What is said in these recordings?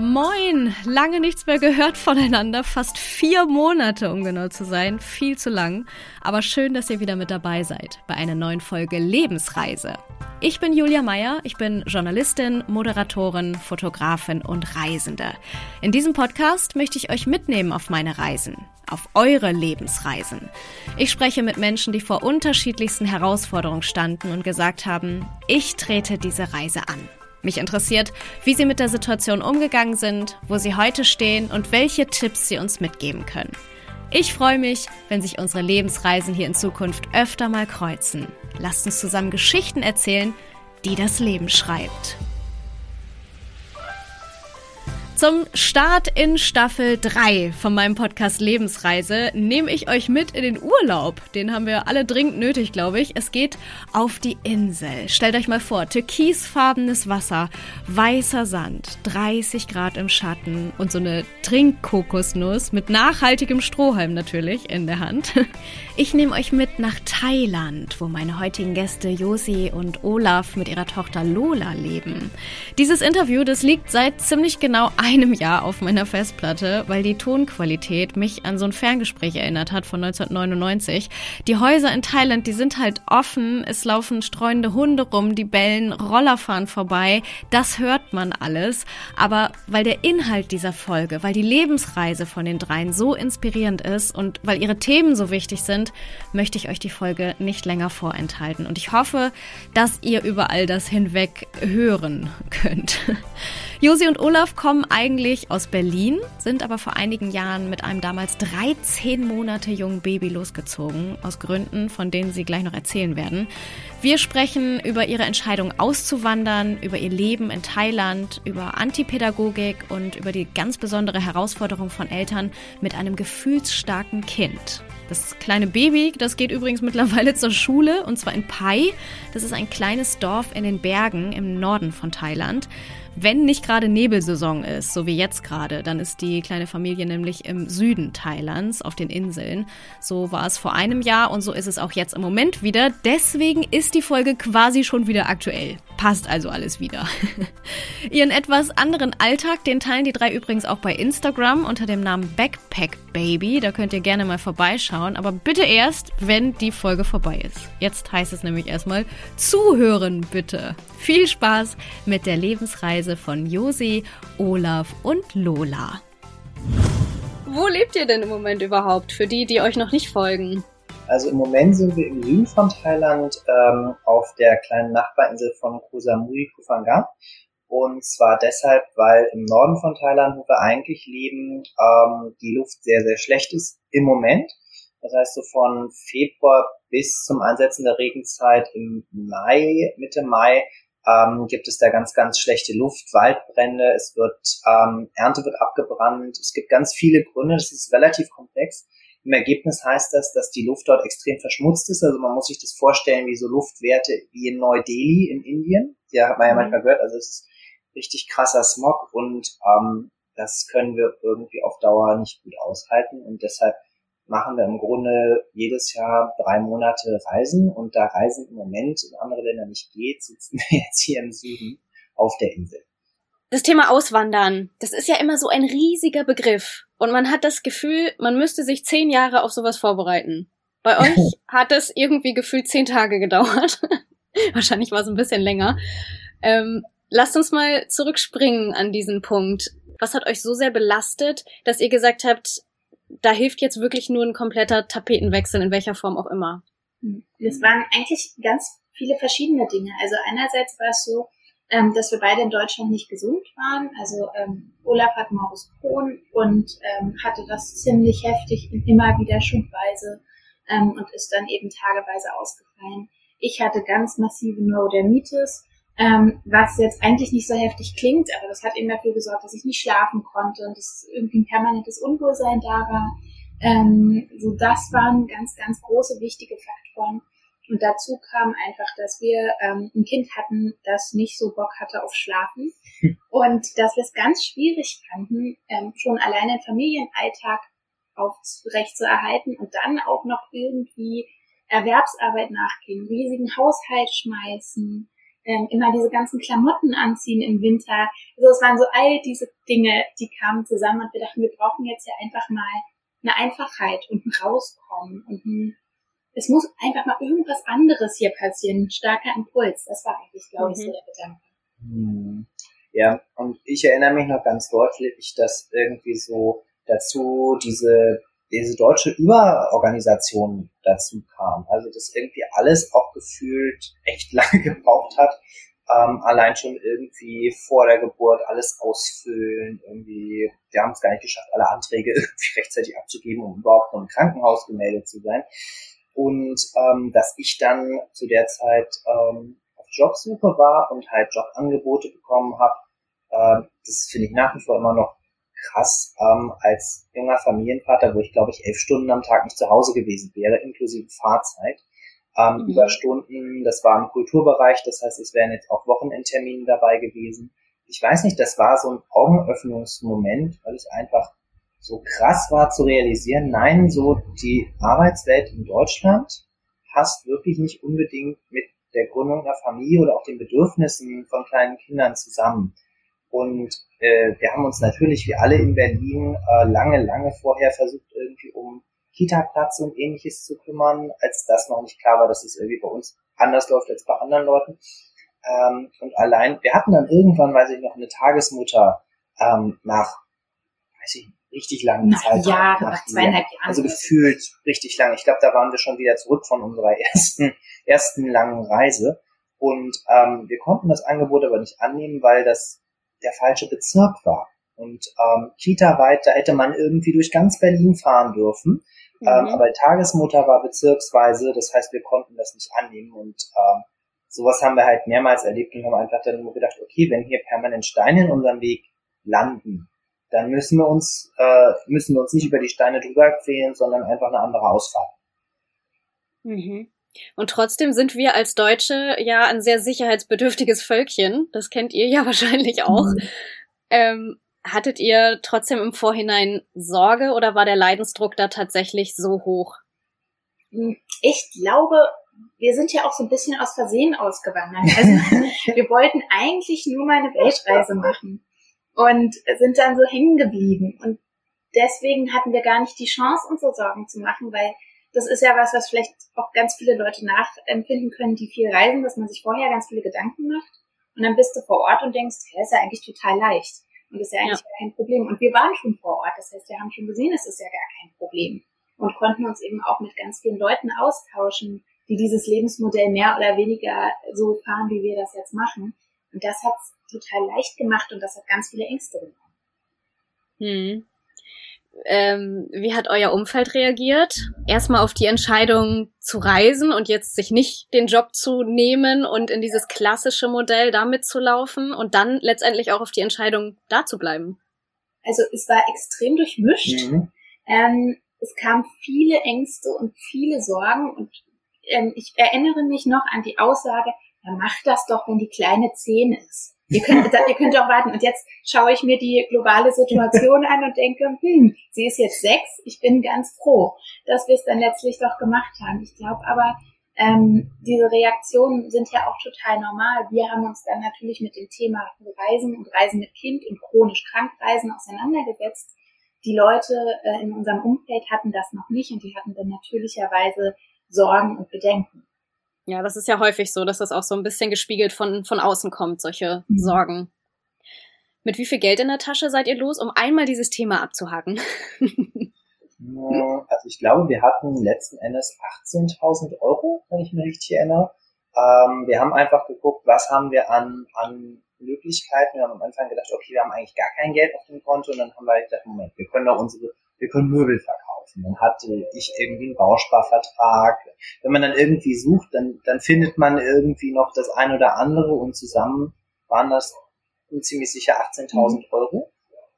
Moin! Lange nichts mehr gehört voneinander. Fast vier Monate, um genau zu sein. Viel zu lang. Aber schön, dass ihr wieder mit dabei seid bei einer neuen Folge Lebensreise. Ich bin Julia Meyer. Ich bin Journalistin, Moderatorin, Fotografin und Reisende. In diesem Podcast möchte ich euch mitnehmen auf meine Reisen. Auf eure Lebensreisen. Ich spreche mit Menschen, die vor unterschiedlichsten Herausforderungen standen und gesagt haben, ich trete diese Reise an. Mich interessiert, wie Sie mit der Situation umgegangen sind, wo Sie heute stehen und welche Tipps Sie uns mitgeben können. Ich freue mich, wenn sich unsere Lebensreisen hier in Zukunft öfter mal kreuzen. Lasst uns zusammen Geschichten erzählen, die das Leben schreibt. Zum Start in Staffel 3 von meinem Podcast Lebensreise nehme ich euch mit in den Urlaub. Den haben wir alle dringend nötig, glaube ich. Es geht auf die Insel. Stellt euch mal vor, türkisfarbenes Wasser, weißer Sand, 30 Grad im Schatten und so eine Trinkkokosnuss mit nachhaltigem Strohhalm natürlich in der Hand. Ich nehme euch mit nach Thailand, wo meine heutigen Gäste Josi und Olaf mit ihrer Tochter Lola leben. Dieses Interview, das liegt seit ziemlich genau einem Jahr auf meiner Festplatte, weil die Tonqualität mich an so ein Ferngespräch erinnert hat von 1999. Die Häuser in Thailand, die sind halt offen, es laufen streunende Hunde rum, die bellen, Roller fahren vorbei, das hört man alles. Aber weil der Inhalt dieser Folge, weil die Lebensreise von den dreien so inspirierend ist und weil ihre Themen so wichtig sind, möchte ich euch die Folge nicht länger vorenthalten. Und ich hoffe, dass ihr über all das hinweg hören könnt. Josi und Olaf kommen eigentlich aus Berlin, sind aber vor einigen Jahren mit einem damals 13 Monate jungen Baby losgezogen, aus Gründen, von denen sie gleich noch erzählen werden. Wir sprechen über ihre Entscheidung auszuwandern, über ihr Leben in Thailand, über Antipädagogik und über die ganz besondere Herausforderung von Eltern mit einem gefühlsstarken Kind. Das kleine Baby, das geht übrigens mittlerweile zur Schule und zwar in Pai. Das ist ein kleines Dorf in den Bergen im Norden von Thailand. Wenn nicht gerade Nebelsaison ist, so wie jetzt gerade, dann ist die kleine Familie nämlich im Süden Thailands auf den Inseln. So war es vor einem Jahr und so ist es auch jetzt im Moment wieder. Deswegen ist die Folge quasi schon wieder aktuell. Passt also alles wieder. Ihren etwas anderen Alltag, den teilen die drei übrigens auch bei Instagram unter dem Namen Backpack Baby. Da könnt ihr gerne mal vorbeischauen. Aber bitte erst, wenn die Folge vorbei ist. Jetzt heißt es nämlich erstmal zuhören, bitte. Viel Spaß mit der Lebensreise von Josi, Olaf und Lola. Wo lebt ihr denn im Moment überhaupt? Für die, die euch noch nicht folgen. Also im Moment sind wir im Süden von Thailand ähm, auf der kleinen Nachbarinsel von Koh Samui, Kuphangan. Und zwar deshalb, weil im Norden von Thailand, wo wir eigentlich leben, ähm, die Luft sehr, sehr schlecht ist im Moment. Das heißt, so von Februar bis zum Ansetzen der Regenzeit im Mai, Mitte Mai, ähm, gibt es da ganz, ganz schlechte Luft, Waldbrände, es wird, ähm, Ernte wird abgebrannt, es gibt ganz viele Gründe, das ist relativ komplex. Im Ergebnis heißt das, dass die Luft dort extrem verschmutzt ist. Also man muss sich das vorstellen wie so Luftwerte wie in Neu-Delhi in Indien. Ja, hat man ja mhm. manchmal gehört. Also es ist richtig krasser Smog und ähm, das können wir irgendwie auf Dauer nicht gut aushalten. Und deshalb machen wir im Grunde jedes Jahr drei Monate Reisen und da Reisen im Moment in andere Länder nicht geht, sitzen wir jetzt hier im Süden auf der Insel. Das Thema Auswandern, das ist ja immer so ein riesiger Begriff. Und man hat das Gefühl, man müsste sich zehn Jahre auf sowas vorbereiten. Bei euch hat es irgendwie gefühlt zehn Tage gedauert. Wahrscheinlich war es ein bisschen länger. Ähm, lasst uns mal zurückspringen an diesen Punkt. Was hat euch so sehr belastet, dass ihr gesagt habt, da hilft jetzt wirklich nur ein kompletter Tapetenwechsel, in welcher Form auch immer? Das waren eigentlich ganz viele verschiedene Dinge. Also einerseits war es so, ähm, dass wir beide in Deutschland nicht gesund waren. Also ähm, Olaf hat Maurus Crohn und ähm, hatte das ziemlich heftig immer wieder schubweise ähm, und ist dann eben tageweise ausgefallen. Ich hatte ganz massive Neurodermitis, ähm, was jetzt eigentlich nicht so heftig klingt, aber das hat eben dafür gesorgt, dass ich nicht schlafen konnte und dass irgendwie ein permanentes Unwohlsein da war. Ähm, so das waren ganz, ganz große, wichtige Faktoren. Und dazu kam einfach, dass wir ähm, ein Kind hatten, das nicht so Bock hatte auf Schlafen und dass wir es ganz schwierig fanden, ähm, schon alleine den Familienalltag aufrecht zu erhalten und dann auch noch irgendwie Erwerbsarbeit nachgehen, riesigen Haushalt schmeißen, ähm, immer diese ganzen Klamotten anziehen im Winter. Also es waren so all diese Dinge, die kamen zusammen und wir dachten, wir brauchen jetzt ja einfach mal eine Einfachheit und ein Rauskommen und ein, es muss einfach mal irgendwas anderes hier passieren, ein starker Impuls. Das war eigentlich, glaube ich, mhm. so der Gedanke. Hm. Ja, und ich erinnere mich noch ganz deutlich, dass irgendwie so dazu diese diese deutsche Überorganisation dazu kam. Also dass irgendwie alles auch gefühlt echt lange gebraucht hat. Ähm, allein schon irgendwie vor der Geburt alles ausfüllen, irgendwie, wir haben es gar nicht geschafft, alle Anträge irgendwie rechtzeitig abzugeben, um überhaupt noch im Krankenhaus gemeldet zu sein. Und ähm, dass ich dann zu der Zeit ähm, auf Jobsuche war und halt Jobangebote bekommen habe, äh, das finde ich nach wie vor immer noch krass ähm, als junger Familienvater, wo ich glaube ich elf Stunden am Tag nicht zu Hause gewesen wäre, inklusive Fahrzeit. Ähm, mhm. Überstunden, das war im Kulturbereich, das heißt, es wären jetzt auch Wochenendtermine dabei gewesen. Ich weiß nicht, das war so ein Augenöffnungsmoment, weil es einfach so krass war zu realisieren, nein, so die Arbeitswelt in Deutschland passt wirklich nicht unbedingt mit der Gründung einer Familie oder auch den Bedürfnissen von kleinen Kindern zusammen. Und äh, wir haben uns natürlich, wie alle in Berlin, äh, lange, lange vorher versucht, irgendwie um Kita-Platz und ähnliches zu kümmern, als das noch nicht klar war, dass es irgendwie bei uns anders läuft als bei anderen Leuten. Ähm, und allein, wir hatten dann irgendwann, weiß ich noch, eine Tagesmutter ähm, nach, weiß ich, richtig langen nach Zeit. Jahren, nach, nach zweieinhalb Jahren. Also gefühlt richtig lang. Ich glaube, da waren wir schon wieder zurück von unserer ersten, ersten langen Reise. Und ähm, wir konnten das Angebot aber nicht annehmen, weil das der falsche Bezirk war. Und ähm, Kita-weit, da hätte man irgendwie durch ganz Berlin fahren dürfen. Mhm. Ähm, aber Tagesmutter war bezirksweise, das heißt, wir konnten das nicht annehmen. Und ähm, sowas haben wir halt mehrmals erlebt und haben einfach dann nur gedacht, okay, wenn hier permanent Steine in unserem Weg landen, dann müssen wir uns, äh, müssen wir uns nicht über die Steine drüber quälen, sondern einfach eine andere Ausfahrt. Mhm. Und trotzdem sind wir als Deutsche ja ein sehr sicherheitsbedürftiges Völkchen. Das kennt ihr ja wahrscheinlich auch. Mhm. Ähm, hattet ihr trotzdem im Vorhinein Sorge oder war der Leidensdruck da tatsächlich so hoch? Ich glaube, wir sind ja auch so ein bisschen aus Versehen ausgewandert. Also wir wollten eigentlich nur mal eine Weltreise machen und sind dann so hängen geblieben. Und deswegen hatten wir gar nicht die Chance, uns so Sorgen zu machen, weil das ist ja was, was vielleicht auch ganz viele Leute nachempfinden können, die viel reisen, dass man sich vorher ganz viele Gedanken macht und dann bist du vor Ort und denkst, hey, ist ja eigentlich total leicht und ist ja eigentlich ja. kein Problem. Und wir waren schon vor Ort, das heißt, wir haben schon gesehen, es ist ja gar kein Problem und konnten uns eben auch mit ganz vielen Leuten austauschen, die dieses Lebensmodell mehr oder weniger so fahren, wie wir das jetzt machen. Und das hat es total leicht gemacht und das hat ganz viele Ängste genommen. Hm. Ähm, wie hat euer Umfeld reagiert? Erstmal auf die Entscheidung zu reisen und jetzt sich nicht den Job zu nehmen und in dieses klassische Modell damit zu laufen und dann letztendlich auch auf die Entscheidung da zu bleiben. Also es war extrem durchmischt. Mhm. Ähm, es kamen viele Ängste und viele Sorgen und ähm, ich erinnere mich noch an die Aussage, ja, mach das doch, wenn die kleine zehn ist. Ihr könnt, ihr könnt auch warten. Und jetzt schaue ich mir die globale Situation an und denke, hm, sie ist jetzt sechs. Ich bin ganz froh, dass wir es dann letztlich doch gemacht haben. Ich glaube aber, ähm, diese Reaktionen sind ja auch total normal. Wir haben uns dann natürlich mit dem Thema Reisen und Reisen mit Kind und chronisch Krankreisen auseinandergesetzt. Die Leute äh, in unserem Umfeld hatten das noch nicht und die hatten dann natürlicherweise Sorgen und Bedenken. Ja, das ist ja häufig so, dass das auch so ein bisschen gespiegelt von, von außen kommt, solche mhm. Sorgen. Mit wie viel Geld in der Tasche seid ihr los, um einmal dieses Thema abzuhaken? also ich glaube, wir hatten letzten Endes 18.000 Euro, wenn ich mich richtig erinnere. Ähm, wir haben einfach geguckt, was haben wir an, an Möglichkeiten. Wir haben am Anfang gedacht, okay, wir haben eigentlich gar kein Geld auf dem Konto und dann haben wir halt gedacht, Moment, wir können doch unsere, wir können Möbel verkaufen. Dann hatte ich irgendwie einen Bausparvertrag. Wenn man dann irgendwie sucht, dann, dann findet man irgendwie noch das ein oder andere und zusammen waren das ziemlich sicher 18.000 mhm. Euro.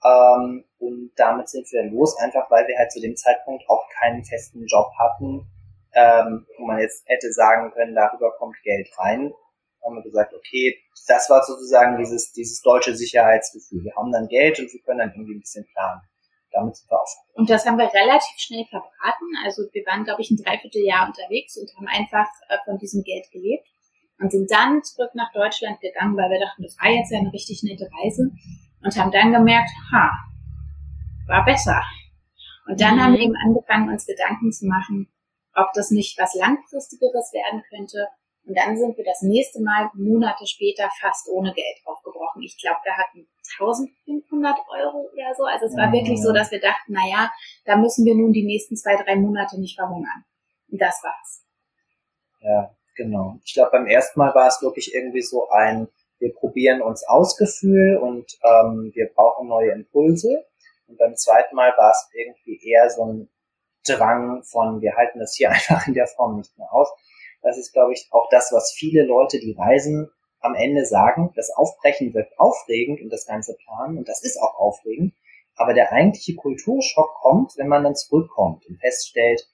Ähm, und damit sind wir los, einfach weil wir halt zu dem Zeitpunkt auch keinen festen Job hatten, ähm, wo man jetzt hätte sagen können, darüber kommt Geld rein haben wir gesagt, okay, das war sozusagen dieses, dieses deutsche Sicherheitsgefühl. Wir haben dann Geld und wir können dann irgendwie ein bisschen planen. Damit sind wir auch. Und das haben wir relativ schnell verbraten. Also wir waren, glaube ich, ein Dreivierteljahr unterwegs und haben einfach äh, von diesem Geld gelebt. und sind dann zurück nach Deutschland gegangen, weil wir dachten, das war jetzt ja eine richtig nette Reise und haben dann gemerkt, ha, war besser. Und dann mhm. haben wir eben angefangen, uns Gedanken zu machen, ob das nicht was Langfristigeres werden könnte. Und dann sind wir das nächste Mal Monate später fast ohne Geld aufgebrochen. Ich glaube, wir hatten 1500 Euro oder so. Also es war mhm. wirklich so, dass wir dachten, na ja, da müssen wir nun die nächsten zwei, drei Monate nicht verhungern. Und das war's. Ja, genau. Ich glaube, beim ersten Mal war es wirklich irgendwie so ein, wir probieren uns aus Gefühl und ähm, wir brauchen neue Impulse. Und beim zweiten Mal war es irgendwie eher so ein Drang von, wir halten das hier einfach in der Form nicht mehr aus. Das ist, glaube ich, auch das, was viele Leute, die reisen, am Ende sagen. Das Aufbrechen wird aufregend und das ganze Planen und das ist auch aufregend. Aber der eigentliche Kulturschock kommt, wenn man dann zurückkommt und feststellt,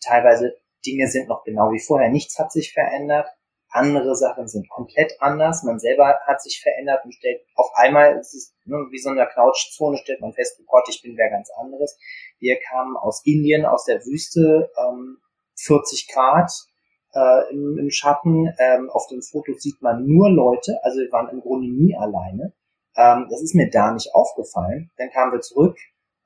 teilweise Dinge sind noch genau wie vorher, nichts hat sich verändert, andere Sachen sind komplett anders, man selber hat sich verändert und stellt auf einmal, es ist ne, wie so eine Couchzone, stellt man fest, oh Gott, ich bin wer ganz anderes. Wir kamen aus Indien, aus der Wüste, ähm, 40 Grad äh, im, im Schatten. Ähm, auf den Fotos sieht man nur Leute, also wir waren im Grunde nie alleine. Ähm, das ist mir da nicht aufgefallen. Dann kamen wir zurück,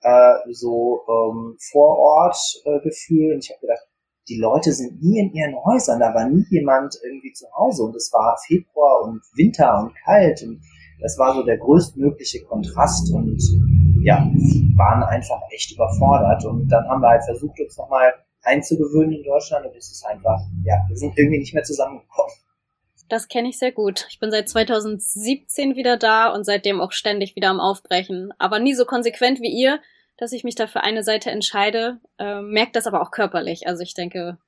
äh, so ähm, Vorort-Gefühl äh, und ich habe gedacht, die Leute sind nie in ihren Häusern, da war nie jemand irgendwie zu Hause und es war Februar und Winter und kalt und das war so der größtmögliche Kontrast und ja, waren einfach echt überfordert und dann haben wir halt versucht, uns nochmal einzugewöhnen in Deutschland und es ist einfach, ja, wir sind irgendwie nicht mehr zusammengekommen. Das kenne ich sehr gut. Ich bin seit 2017 wieder da und seitdem auch ständig wieder am Aufbrechen. Aber nie so konsequent wie ihr, dass ich mich da für eine Seite entscheide. Äh, merkt das aber auch körperlich. Also ich denke,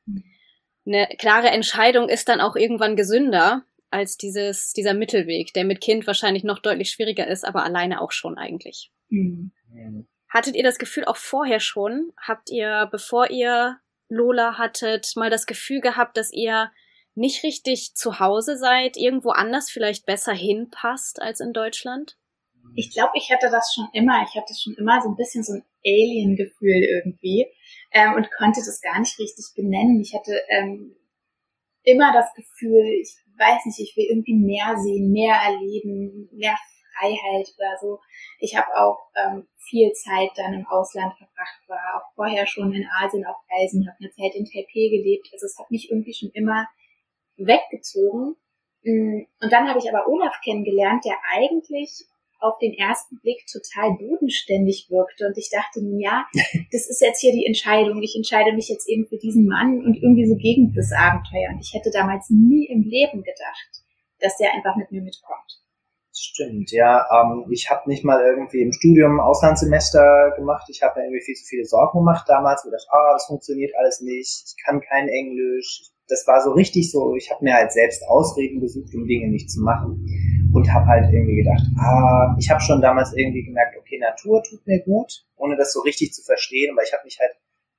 eine klare Entscheidung ist dann auch irgendwann gesünder als dieses, dieser Mittelweg, der mit Kind wahrscheinlich noch deutlich schwieriger ist, aber alleine auch schon eigentlich. Mhm. Hattet ihr das Gefühl auch vorher schon? Habt ihr, bevor ihr Lola hattet, mal das Gefühl gehabt, dass ihr nicht richtig zu Hause seid, irgendwo anders vielleicht besser hinpasst als in Deutschland? Ich glaube, ich hatte das schon immer. Ich hatte schon immer so ein bisschen so ein Alien-Gefühl irgendwie ähm, und konnte das gar nicht richtig benennen. Ich hatte ähm, immer das Gefühl, ich weiß nicht, ich will irgendwie mehr sehen, mehr erleben, mehr Freiheit oder so. Ich habe auch ähm, viel Zeit dann im Ausland verbracht, war auch vorher schon in Asien auf Reisen, habe eine Zeit in Taipei gelebt. Also es hat mich irgendwie schon immer weggezogen. Mm, und dann habe ich aber Olaf kennengelernt, der eigentlich auf den ersten Blick total bodenständig wirkte. Und ich dachte, ja, das ist jetzt hier die Entscheidung. Ich entscheide mich jetzt eben für diesen Mann und irgendwie so gegen das Abenteuer. Und ich hätte damals nie im Leben gedacht, dass der einfach mit mir mitkommt. Stimmt, ja. Ähm, ich habe nicht mal irgendwie im Studium Auslandssemester gemacht. Ich habe mir irgendwie viel zu viele Sorgen gemacht damals. Ich dachte, ah, das funktioniert alles nicht. Ich kann kein Englisch. Das war so richtig so. Ich habe mir halt selbst Ausreden gesucht, um Dinge nicht zu machen. Und habe halt irgendwie gedacht, ah, ich habe schon damals irgendwie gemerkt, okay, Natur tut mir gut, ohne das so richtig zu verstehen. Aber ich habe mich halt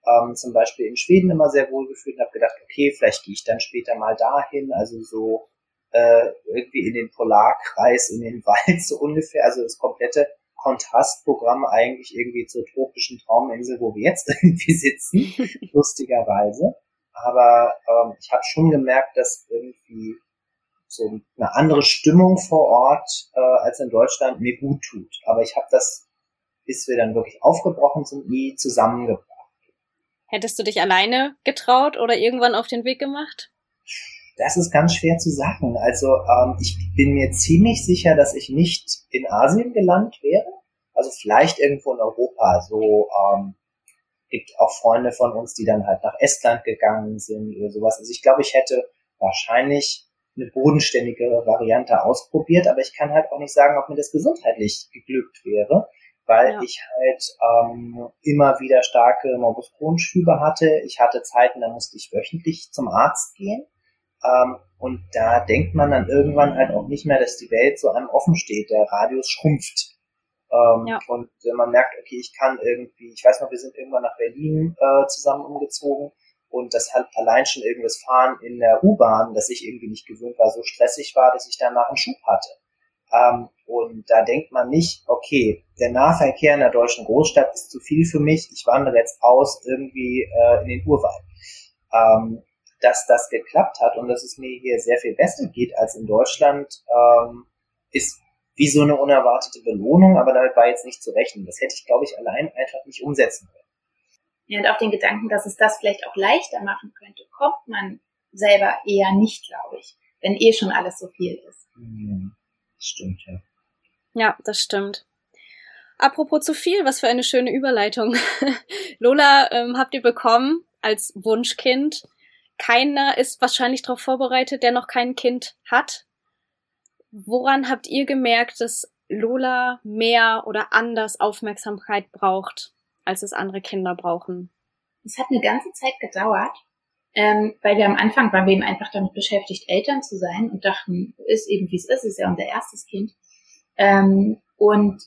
ähm, zum Beispiel in Schweden immer sehr wohl gefühlt und habe gedacht, okay, vielleicht gehe ich dann später mal dahin. Also so äh, irgendwie in den Polarkreis, in den Wald so ungefähr, also das komplette Kontrastprogramm eigentlich irgendwie zur tropischen Trauminsel, wo wir jetzt irgendwie sitzen, lustigerweise. Aber ähm, ich habe schon gemerkt, dass irgendwie so eine andere Stimmung vor Ort äh, als in Deutschland mir gut tut. Aber ich habe das, bis wir dann wirklich aufgebrochen sind, nie zusammengebracht. Hättest du dich alleine getraut oder irgendwann auf den Weg gemacht? Das ist ganz schwer zu sagen. Also ähm, ich bin mir ziemlich sicher, dass ich nicht in Asien gelandet wäre. Also vielleicht irgendwo in Europa. So ähm, gibt auch Freunde von uns, die dann halt nach Estland gegangen sind oder sowas. Also ich glaube, ich hätte wahrscheinlich eine bodenständige Variante ausprobiert, aber ich kann halt auch nicht sagen, ob mir das gesundheitlich geglückt wäre, weil ja. ich halt ähm, immer wieder starke Morbus Crohn-Schübe hatte. Ich hatte Zeiten, da musste ich wöchentlich zum Arzt gehen. Ähm, und da denkt man dann irgendwann halt auch nicht mehr, dass die Welt so einem offen steht. Der Radius schrumpft. Ähm, ja. Und äh, man merkt, okay, ich kann irgendwie, ich weiß noch, wir sind irgendwann nach Berlin äh, zusammen umgezogen und das hat allein schon irgendwas Fahren in der U-Bahn, das ich irgendwie nicht gewöhnt war, so stressig war, dass ich danach einen Schub hatte. Ähm, und da denkt man nicht, okay, der Nahverkehr in der deutschen Großstadt ist zu viel für mich, ich wandere jetzt aus irgendwie äh, in den Urwald. Ähm, dass das geklappt hat und dass es mir hier sehr viel besser geht als in Deutschland, ähm, ist wie so eine unerwartete Belohnung, aber damit war jetzt nicht zu rechnen. Das hätte ich, glaube ich, allein einfach nicht umsetzen können. Ja, und auf den Gedanken, dass es das vielleicht auch leichter machen könnte, kommt man selber eher nicht, glaube ich, wenn eh schon alles so viel ist. Mhm. Stimmt, ja. Ja, das stimmt. Apropos zu viel, was für eine schöne Überleitung. Lola ähm, habt ihr bekommen als Wunschkind. Keiner ist wahrscheinlich darauf vorbereitet, der noch kein Kind hat. Woran habt ihr gemerkt, dass Lola mehr oder anders Aufmerksamkeit braucht, als es andere Kinder brauchen? Es hat eine ganze Zeit gedauert, ähm, weil wir am Anfang waren wir eben einfach damit beschäftigt, Eltern zu sein und dachten, ist eben wie es ist, ist ja unser erstes Kind. Ähm, und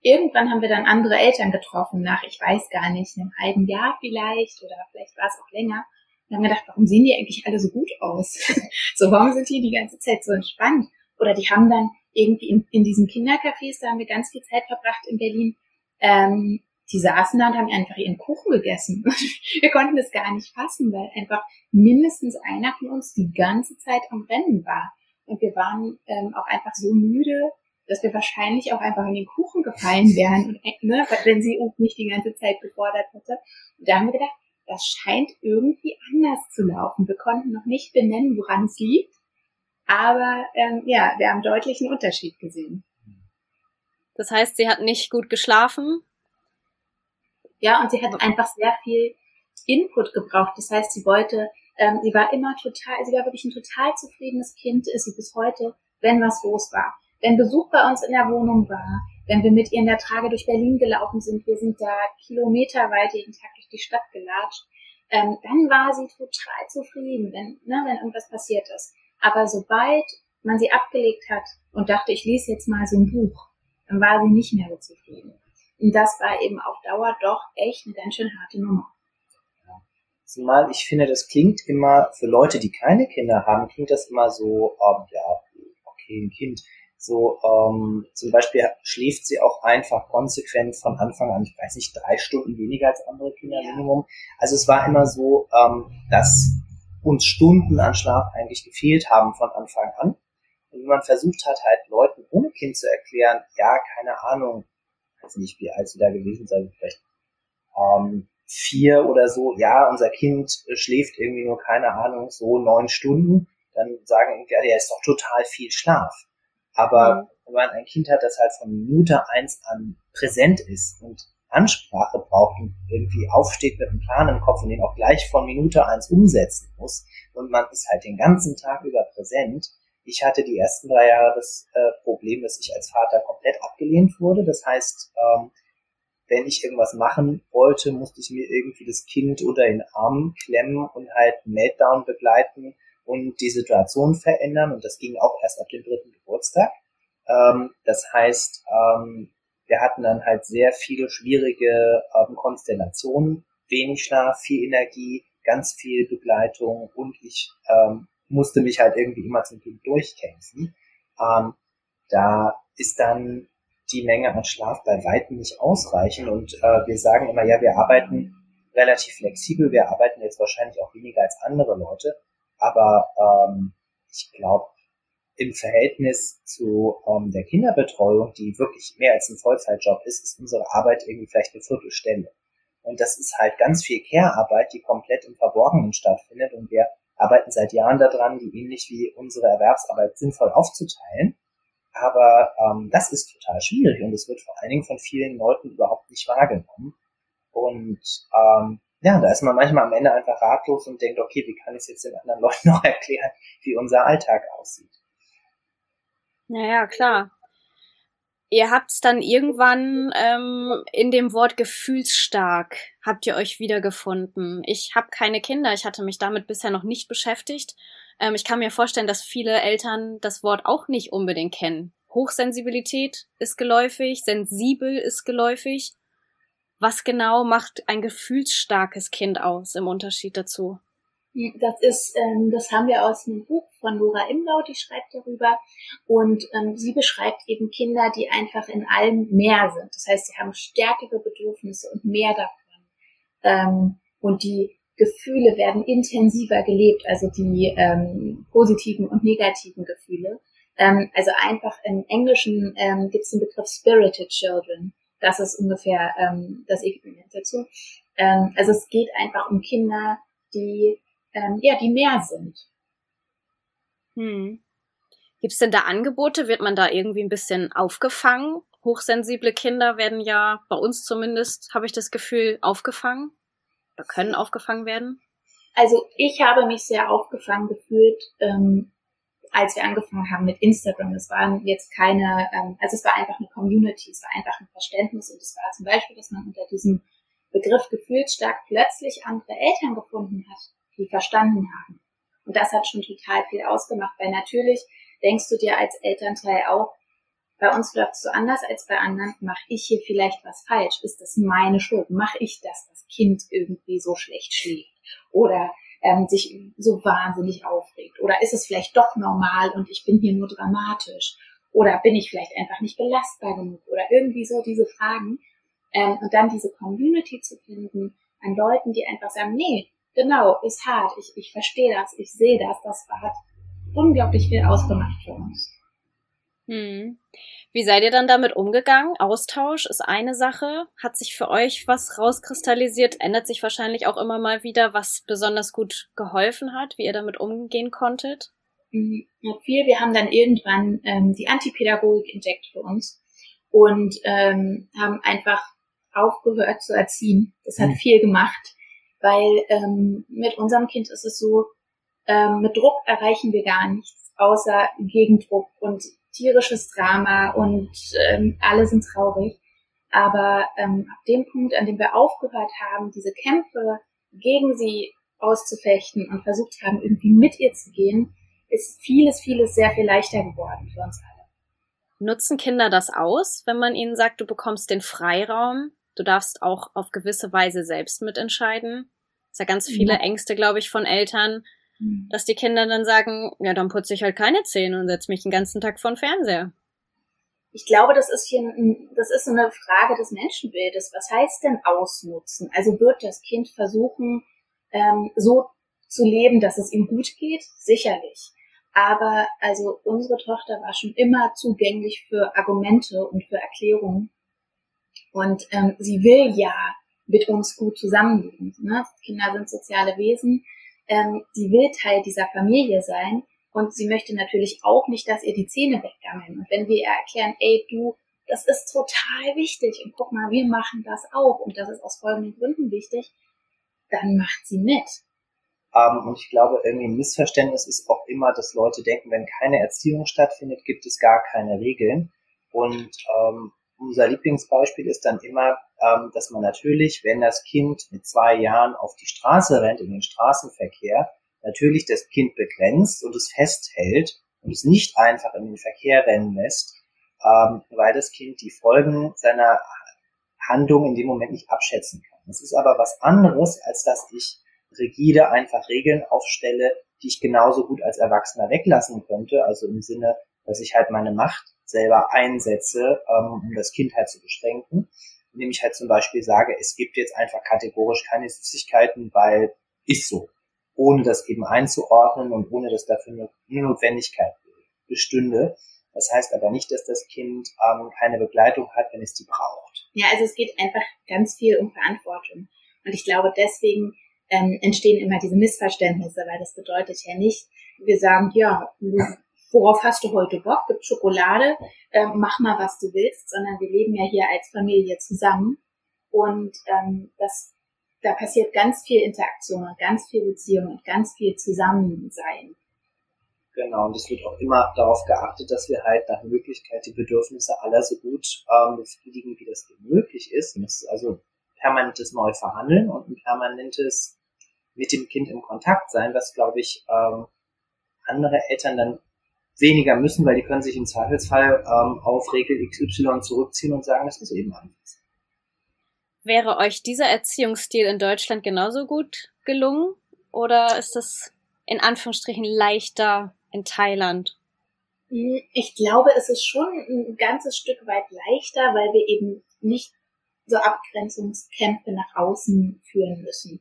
irgendwann haben wir dann andere Eltern getroffen, nach, ich weiß gar nicht, einem halben Jahr vielleicht oder vielleicht war es auch länger. Und haben gedacht, warum sehen die eigentlich alle so gut aus? so, warum sind die die ganze Zeit so entspannt? Oder die haben dann irgendwie in, in diesen Kindercafés, da haben wir ganz viel Zeit verbracht in Berlin, ähm, die saßen da und haben einfach ihren Kuchen gegessen. wir konnten das gar nicht fassen, weil einfach mindestens einer von uns die ganze Zeit am Rennen war. Und wir waren ähm, auch einfach so müde, dass wir wahrscheinlich auch einfach in den Kuchen gefallen wären, und, ne, wenn sie uns nicht die ganze Zeit gefordert hätte. Und da haben wir gedacht, das scheint irgendwie anders zu laufen. Wir konnten noch nicht benennen, woran es liegt, aber ähm, ja, wir haben deutlichen Unterschied gesehen. Das heißt, sie hat nicht gut geschlafen? Ja, und sie hat einfach sehr viel Input gebraucht. Das heißt, sie wollte, ähm, sie war immer total, sie war wirklich ein total zufriedenes Kind, ist sie bis heute, wenn was los war wenn Besuch bei uns in der Wohnung war, wenn wir mit ihr in der Trage durch Berlin gelaufen sind, wir sind da kilometerweit jeden Tag durch die Stadt gelatscht, ähm, dann war sie total zufrieden, wenn, ne, wenn irgendwas passiert ist. Aber sobald man sie abgelegt hat und dachte, ich lese jetzt mal so ein Buch, dann war sie nicht mehr so zufrieden. Und das war eben auf Dauer doch echt eine ganz schön harte Nummer. Zumal ich finde, das klingt immer, für Leute, die keine Kinder haben, klingt das immer so, ähm, ja, okay, ein Kind so, ähm, zum Beispiel schläft sie auch einfach konsequent von Anfang an, ich weiß nicht, drei Stunden weniger als andere Kinder Minimum. Also es war immer so, ähm, dass uns Stunden an Schlaf eigentlich gefehlt haben von Anfang an. Und wenn man versucht hat, halt Leuten ohne Kind zu erklären, ja, keine Ahnung, weiß nicht, wie alt sie da gewesen sein, vielleicht ähm, vier oder so, ja, unser Kind schläft irgendwie nur, keine Ahnung, so neun Stunden, dann sagen, ja, der ist doch total viel Schlaf. Aber mhm. wenn man ein Kind hat, das halt von Minute eins an präsent ist und Ansprache braucht und irgendwie aufsteht mit einem Plan im Kopf und den auch gleich von Minute eins umsetzen muss und man ist halt den ganzen Tag über präsent. Ich hatte die ersten drei Jahre das äh, Problem, dass ich als Vater komplett abgelehnt wurde. Das heißt, ähm, wenn ich irgendwas machen wollte, musste ich mir irgendwie das Kind unter den Arm klemmen und halt Meltdown begleiten und die Situation verändern. Und das ging auch erst ab dem dritten Geburtstag. Ähm, das heißt, ähm, wir hatten dann halt sehr viele schwierige ähm, Konstellationen, wenig Schlaf, viel Energie, ganz viel Begleitung und ich ähm, musste mich halt irgendwie immer zum Kind durchkämpfen. Ähm, da ist dann die Menge an Schlaf bei weitem nicht ausreichend und äh, wir sagen immer, ja, wir arbeiten relativ flexibel, wir arbeiten jetzt wahrscheinlich auch weniger als andere Leute, aber ähm, ich glaube, im Verhältnis zu ähm, der Kinderbetreuung, die wirklich mehr als ein Vollzeitjob ist, ist unsere Arbeit irgendwie vielleicht eine Viertelstelle. Und das ist halt ganz viel Care-Arbeit, die komplett im Verborgenen stattfindet. Und wir arbeiten seit Jahren daran, die ähnlich wie unsere Erwerbsarbeit sinnvoll aufzuteilen. Aber ähm, das ist total schwierig und es wird vor allen Dingen von vielen Leuten überhaupt nicht wahrgenommen. Und ähm, ja, da ist man manchmal am Ende einfach ratlos und denkt, okay, wie kann ich es jetzt den anderen Leuten noch erklären, wie unser Alltag aussieht? Naja, klar. Ihr habt's dann irgendwann ähm, in dem Wort gefühlsstark habt ihr euch wiedergefunden. Ich habe keine Kinder, ich hatte mich damit bisher noch nicht beschäftigt. Ähm, ich kann mir vorstellen, dass viele Eltern das Wort auch nicht unbedingt kennen. Hochsensibilität ist geläufig, sensibel ist geläufig. Was genau macht ein gefühlsstarkes Kind aus im Unterschied dazu? Das ist, ähm, das haben wir aus einem Buch von Nora Imlau, die schreibt darüber. Und ähm, sie beschreibt eben Kinder, die einfach in allem mehr sind. Das heißt, sie haben stärkere Bedürfnisse und mehr davon. Ähm, und die Gefühle werden intensiver gelebt, also die ähm, positiven und negativen Gefühle. Ähm, also einfach im Englischen ähm, gibt es den Begriff Spirited Children. Das ist ungefähr ähm, das Äquivalent dazu. Ähm, also es geht einfach um Kinder, die ähm, ja die mehr sind. Hm. Gibt es denn da Angebote? Wird man da irgendwie ein bisschen aufgefangen? Hochsensible Kinder werden ja bei uns zumindest, habe ich das Gefühl, aufgefangen oder können aufgefangen werden? Also ich habe mich sehr aufgefangen gefühlt, ähm, als wir angefangen haben mit Instagram. Es waren jetzt keine, ähm, also es war einfach eine Community, es war einfach ein Verständnis und es war zum Beispiel, dass man unter diesem Begriff gefühlsstark plötzlich andere Eltern gefunden hat, die verstanden haben. Und das hat schon total viel ausgemacht, weil natürlich denkst du dir als Elternteil auch, bei uns läuft es so anders als bei anderen, mache ich hier vielleicht was falsch? Ist das meine Schuld? Mache ich das, das Kind irgendwie so schlecht schläft? Oder ähm, sich so wahnsinnig aufregt? Oder ist es vielleicht doch normal und ich bin hier nur dramatisch? Oder bin ich vielleicht einfach nicht belastbar genug? Oder irgendwie so diese Fragen. Ähm, und dann diese Community zu finden an Leuten, die einfach sagen, nee, genau, ist hart, ich, ich verstehe das, ich sehe das, das hat unglaublich viel ausgemacht für uns. Hm. Wie seid ihr dann damit umgegangen? Austausch ist eine Sache. Hat sich für euch was rauskristallisiert? Ändert sich wahrscheinlich auch immer mal wieder, was besonders gut geholfen hat, wie ihr damit umgehen konntet? Hm, ja, viel. Wir haben dann irgendwann ähm, die Antipädagogik entdeckt für uns und ähm, haben einfach aufgehört zu erziehen. Das hat mhm. viel gemacht, weil ähm, mit unserem Kind ist es so, ähm, mit Druck erreichen wir gar nichts, außer Gegendruck und tierisches Drama und ähm, alle sind traurig. Aber ähm, ab dem Punkt, an dem wir aufgehört haben, diese Kämpfe gegen sie auszufechten und versucht haben, irgendwie mit ihr zu gehen, ist vieles, vieles sehr viel leichter geworden für uns alle. Nutzen Kinder das aus, wenn man ihnen sagt, du bekommst den Freiraum, du darfst auch auf gewisse Weise selbst mitentscheiden? Es ist ja ganz viele. Ängste, glaube ich, von Eltern, hm. Dass die Kinder dann sagen, ja, dann putze ich halt keine Zähne und setze mich den ganzen Tag vor den Fernseher. Ich glaube, das ist hier, das ist so eine Frage des Menschenbildes. Was heißt denn ausnutzen? Also wird das Kind versuchen, ähm, so zu leben, dass es ihm gut geht? Sicherlich. Aber also unsere Tochter war schon immer zugänglich für Argumente und für Erklärungen. Und ähm, sie will ja mit uns gut zusammenleben. Ne? Kinder sind soziale Wesen ähm, sie will Teil dieser Familie sein und sie möchte natürlich auch nicht, dass ihr die Zähne weggammeln. Und wenn wir ihr erklären, ey, du, das ist total wichtig und guck mal, wir machen das auch und das ist aus folgenden Gründen wichtig, dann macht sie mit. Um, ähm, und ich glaube, irgendwie ein Missverständnis ist auch immer, dass Leute denken, wenn keine Erziehung stattfindet, gibt es gar keine Regeln. Und ähm, unser Lieblingsbeispiel ist dann immer, ähm, dass man natürlich, wenn das Kind mit zwei Jahren auf die Straße rennt, in den Straßenverkehr, natürlich das Kind begrenzt und es festhält und es nicht einfach in den Verkehr rennen lässt, ähm, weil das Kind die Folgen seiner Handlung in dem Moment nicht abschätzen kann. Es ist aber was anderes, als dass ich rigide einfach Regeln aufstelle, die ich genauso gut als Erwachsener weglassen könnte, also im Sinne, dass ich halt meine Macht selber einsetze, ähm, um das Kind halt zu beschränken. Indem ich halt zum Beispiel sage, es gibt jetzt einfach kategorisch keine Süßigkeiten, weil ist so. Ohne das eben einzuordnen und ohne dass dafür eine Notwendigkeit bestünde. Das heißt aber nicht, dass das Kind ähm, keine Begleitung hat, wenn es die braucht. Ja, also es geht einfach ganz viel um Verantwortung. Und ich glaube, deswegen ähm, entstehen immer diese Missverständnisse, weil das bedeutet ja nicht, wir sagen, ja, worauf hast du heute Bock? Gibt Schokolade, äh, mach mal, was du willst, sondern wir leben ja hier als Familie zusammen und ähm, das, da passiert ganz viel Interaktion und ganz viel Beziehung und ganz viel Zusammensein. Genau, und es wird auch immer darauf geachtet, dass wir halt nach Möglichkeit die Bedürfnisse aller so gut ähm, befriedigen, wie das eben möglich ist. Und das ist also permanentes Neuverhandeln und ein permanentes mit dem Kind im Kontakt sein, was, glaube ich, ähm, andere Eltern dann weniger müssen, weil die können sich im Zweifelsfall ähm, auf Regel XY zurückziehen und sagen, das ist eben anders. Wäre euch dieser Erziehungsstil in Deutschland genauso gut gelungen oder ist das in Anführungsstrichen leichter in Thailand? Hm, ich glaube, es ist schon ein ganzes Stück weit leichter, weil wir eben nicht so Abgrenzungskämpfe nach außen führen müssen.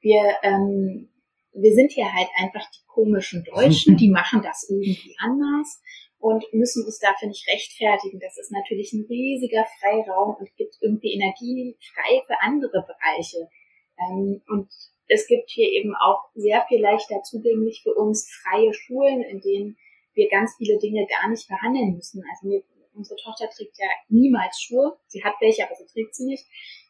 Wir, ähm, wir sind hier halt einfach die komischen Deutschen, die machen das irgendwie anders und müssen uns dafür nicht rechtfertigen. Das ist natürlich ein riesiger Freiraum und gibt irgendwie Energie frei für andere Bereiche. Ähm, und es gibt hier eben auch sehr viel leichter zugänglich für uns freie Schulen, in denen wir ganz viele Dinge gar nicht verhandeln müssen. Also wir, unsere Tochter trägt ja niemals Schuhe. Sie hat welche, aber sie trägt sie nicht.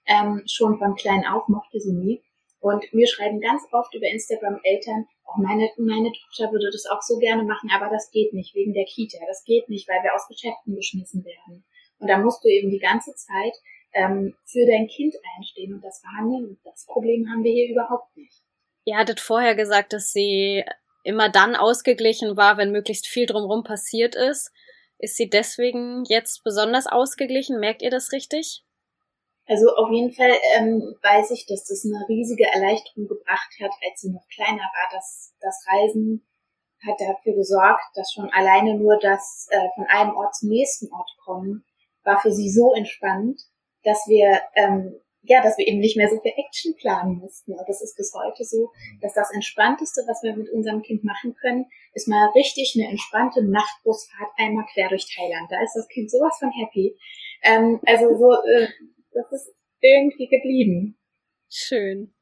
Ähm, schon von klein auf mochte sie nie. Und wir schreiben ganz oft über Instagram Eltern, auch meine, meine Tochter würde das auch so gerne machen, aber das geht nicht wegen der Kita. Das geht nicht, weil wir aus Geschäften geschmissen werden. Und da musst du eben die ganze Zeit ähm, für dein Kind einstehen und das verhandeln. Und das Problem haben wir hier überhaupt nicht. Ihr hattet vorher gesagt, dass sie immer dann ausgeglichen war, wenn möglichst viel drumherum passiert ist. Ist sie deswegen jetzt besonders ausgeglichen? Merkt ihr das richtig? Also auf jeden Fall ähm, weiß ich, dass das eine riesige Erleichterung gebracht hat, als sie noch kleiner war. Das, das Reisen hat dafür gesorgt, dass schon alleine nur das äh, von einem Ort zum nächsten Ort kommen, war für sie so entspannt, dass wir ähm, ja, dass wir eben nicht mehr so viel Action planen mussten. Und das ist bis heute so, dass das Entspannteste, was wir mit unserem Kind machen können, ist mal richtig eine entspannte Nachtbusfahrt einmal quer durch Thailand. Da ist das Kind sowas von happy. Ähm, also so, äh, das ist irgendwie geblieben. Schön.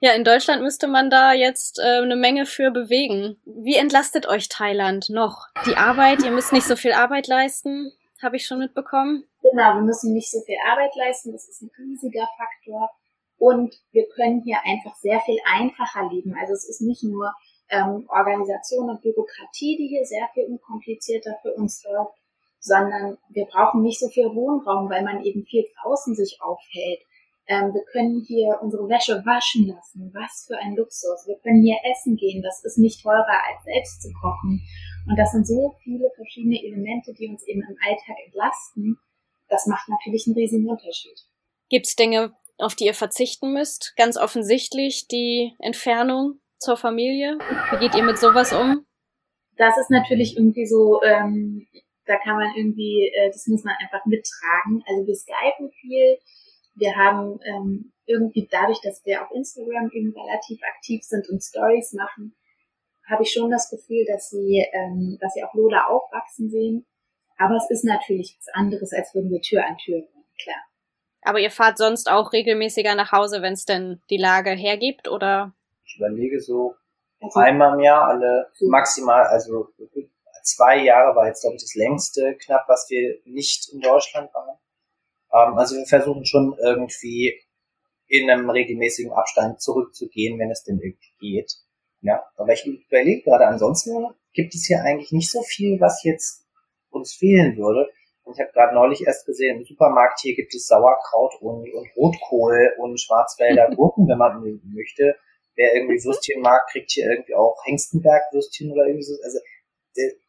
Ja, in Deutschland müsste man da jetzt äh, eine Menge für bewegen. Wie entlastet euch Thailand noch? Die Arbeit, ihr müsst nicht so viel Arbeit leisten, habe ich schon mitbekommen. Genau, wir müssen nicht so viel Arbeit leisten, das ist ein riesiger Faktor. Und wir können hier einfach sehr viel einfacher leben. Also es ist nicht nur ähm, Organisation und Bürokratie, die hier sehr viel unkomplizierter für uns läuft, sondern wir brauchen nicht so viel Wohnraum, weil man eben viel draußen sich aufhält. Ähm, wir können hier unsere Wäsche waschen lassen. Was für ein Luxus. Wir können hier essen gehen. Das ist nicht teurer als selbst zu kochen. Und das sind so viele verschiedene Elemente, die uns eben im Alltag entlasten. Das macht natürlich einen riesigen Unterschied. Gibt es Dinge, auf die ihr verzichten müsst? Ganz offensichtlich die Entfernung zur Familie. Wie geht ihr mit sowas um? Das ist natürlich irgendwie so ähm, da kann man irgendwie, äh, das muss man einfach mittragen. Also wir skypen viel. Wir haben ähm, irgendwie dadurch, dass wir auf Instagram eben relativ aktiv sind und Stories machen, habe ich schon das Gefühl, dass sie, ähm, dass sie auch Lola aufwachsen sehen. Aber es ist natürlich was anderes, als würden wir Tür an Tür gehen, klar. Aber ihr fahrt sonst auch regelmäßiger nach Hause, wenn es denn die Lage hergibt, oder? Ich überlege so also, einmal im Jahr, alle maximal, also zwei Jahre war jetzt, glaube ich, das längste knapp, was wir nicht in Deutschland waren. Ähm, also wir versuchen schon irgendwie in einem regelmäßigen Abstand zurückzugehen, wenn es denn irgendwie geht. Ja, aber ich überlege gerade, ansonsten gibt es hier eigentlich nicht so viel, was jetzt uns fehlen würde. Und ich habe gerade neulich erst gesehen, im Supermarkt hier gibt es Sauerkraut und, und Rotkohl und Schwarzwälder Gurken, wenn man möchte. Wer irgendwie Würstchen mag, kriegt hier irgendwie auch Hengstenberg-Würstchen oder irgendwie so. Also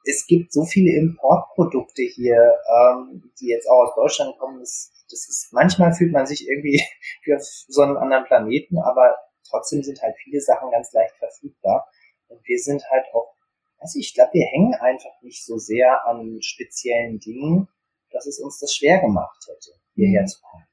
es gibt so viele Importprodukte hier, ähm, die jetzt auch aus Deutschland kommen. Das, das ist, manchmal fühlt man sich irgendwie wie auf so einem anderen Planeten, aber trotzdem sind halt viele Sachen ganz leicht verfügbar. Und wir sind halt auch, also ich glaube, wir hängen einfach nicht so sehr an speziellen Dingen, dass es uns das schwer gemacht hätte, hierher mhm. zu kommen.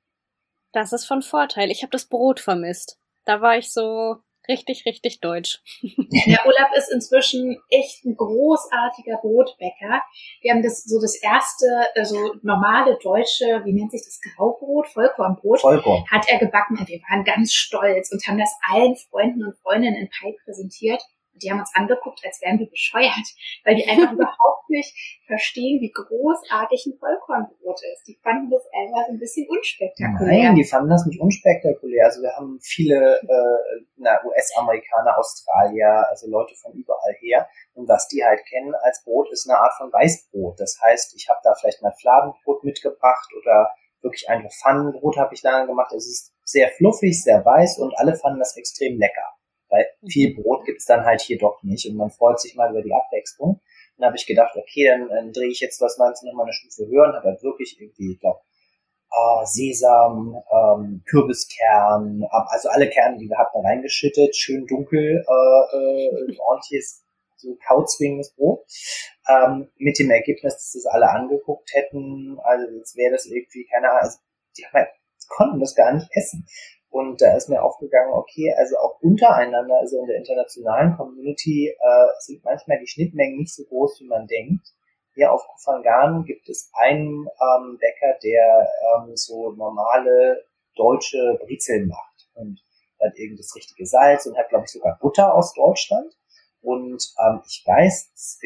Das ist von Vorteil. Ich habe das Brot vermisst. Da war ich so, Richtig, richtig deutsch. Ja, Olaf ist inzwischen echt ein großartiger Brotbäcker. Wir haben das so das erste, also normale deutsche, wie nennt sich das, Graubrot, Vollkornbrot, Vollkorn. hat er gebacken und wir waren ganz stolz und haben das allen Freunden und Freundinnen in Pai präsentiert. Und die haben uns angeguckt, als wären wir bescheuert, weil die einfach überhaupt nicht verstehen, wie großartig ein Vollkornbrot ist. Die fanden das einfach ein bisschen unspektakulär. Nein, die fanden das nicht unspektakulär. Also wir haben viele äh, US-Amerikaner, Australier, also Leute von überall her. Und was die halt kennen als Brot, ist eine Art von Weißbrot. Das heißt, ich habe da vielleicht mal Fladenbrot mitgebracht oder wirklich einfach Pfannenbrot habe ich lange gemacht. Es ist sehr fluffig, sehr weiß und alle fanden das extrem lecker. Weil viel Brot gibt's dann halt hier doch nicht und man freut sich mal über die Abwechslung. Dann habe ich gedacht, okay, dann, dann drehe ich jetzt das Ganze nochmal eine Stufe höher und habe halt wirklich irgendwie, ich glaube, äh, Sesam, ähm, Kürbiskern, also alle Kerne, die wir hatten, reingeschüttet, schön dunkel, äh, äh, ordentliches, so kauzwingendes Brot. Ähm, mit dem Ergebnis, dass das alle angeguckt hätten, also jetzt wäre das irgendwie, keine Ahnung, also die haben halt, konnten das gar nicht essen. Und da ist mir aufgegangen, okay, also auch untereinander, also in der internationalen Community, äh, sind manchmal die Schnittmengen nicht so groß, wie man denkt. Hier auf Kufangan gibt es einen ähm, Bäcker, der ähm, so normale deutsche Brezeln macht und hat eben das richtige Salz und hat, glaube ich, sogar Butter aus Deutschland. Und ähm, ich weiß, das,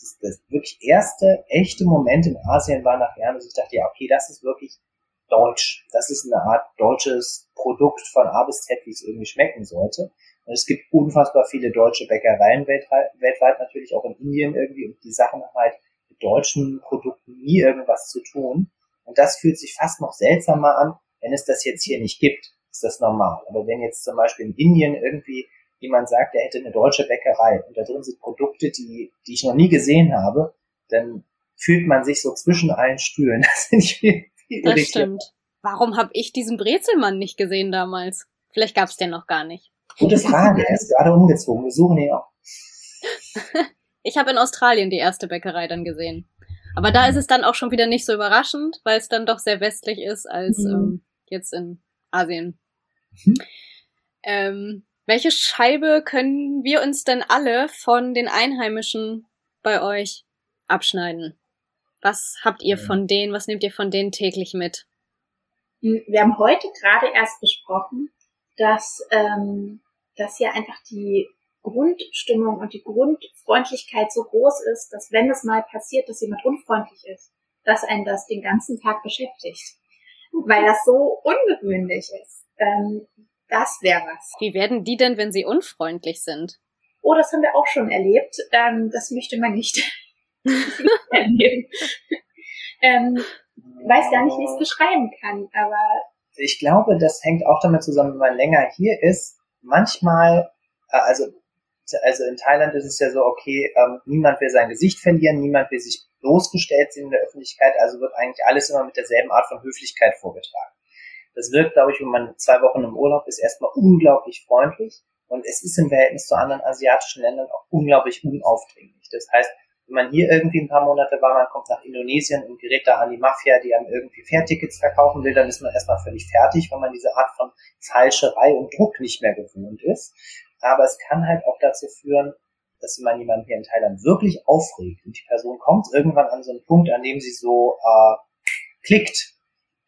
das, das wirklich erste echte Moment in Asien war nachher, dass ich dachte, ja, okay, das ist wirklich deutsch. Das ist eine Art deutsches Produkt von A bis Z, wie es irgendwie schmecken sollte. Und es gibt unfassbar viele deutsche Bäckereien weltweit, weltweit natürlich auch in Indien irgendwie. Und die Sachen haben halt mit deutschen Produkten nie irgendwas zu tun. Und das fühlt sich fast noch seltsamer an, wenn es das jetzt hier nicht gibt. Ist das normal. Aber wenn jetzt zum Beispiel in Indien irgendwie jemand sagt, er hätte eine deutsche Bäckerei und da drin sind Produkte, die, die ich noch nie gesehen habe, dann fühlt man sich so zwischen allen Stühlen. Das finde ich Das stimmt. Warum habe ich diesen Brezelmann nicht gesehen damals? Vielleicht gab es den noch gar nicht. Gute Frage. Er ist gerade umgezogen. Wir suchen ihn auch. ich habe in Australien die erste Bäckerei dann gesehen. Aber da ist es dann auch schon wieder nicht so überraschend, weil es dann doch sehr westlich ist als mhm. ähm, jetzt in Asien. Mhm. Ähm, welche Scheibe können wir uns denn alle von den Einheimischen bei euch abschneiden? Was habt ihr von denen, was nehmt ihr von denen täglich mit? Hm, wir haben heute gerade erst besprochen, dass, ähm, dass hier einfach die Grundstimmung und die Grundfreundlichkeit so groß ist, dass wenn es mal passiert, dass jemand unfreundlich ist, dass einen das den ganzen Tag beschäftigt. Weil das so ungewöhnlich ist. Ähm, das wäre was. Wie werden die denn, wenn sie unfreundlich sind? Oh, das haben wir auch schon erlebt. Ähm, das möchte man nicht. ähm, weiß gar nicht, wie ich es beschreiben kann, aber. Ich glaube, das hängt auch damit zusammen, wenn man länger hier ist. Manchmal, äh, also, also in Thailand ist es ja so, okay, ähm, niemand will sein Gesicht verlieren, niemand will sich bloßgestellt sehen in der Öffentlichkeit, also wird eigentlich alles immer mit derselben Art von Höflichkeit vorgetragen. Das wirkt, glaube ich, wenn man zwei Wochen im Urlaub ist, erstmal unglaublich freundlich. Und es ist im Verhältnis zu anderen asiatischen Ländern auch unglaublich unaufdringlich. Das heißt, wenn man hier irgendwie ein paar Monate war, man kommt nach Indonesien und gerät da an die Mafia, die einem irgendwie Fährtickets verkaufen will, dann ist man erstmal völlig fertig, weil man diese Art von Falscherei und Druck nicht mehr gewohnt ist. Aber es kann halt auch dazu führen, dass man jemanden hier in Thailand wirklich aufregt und die Person kommt irgendwann an so einen Punkt, an dem sie so äh, klickt,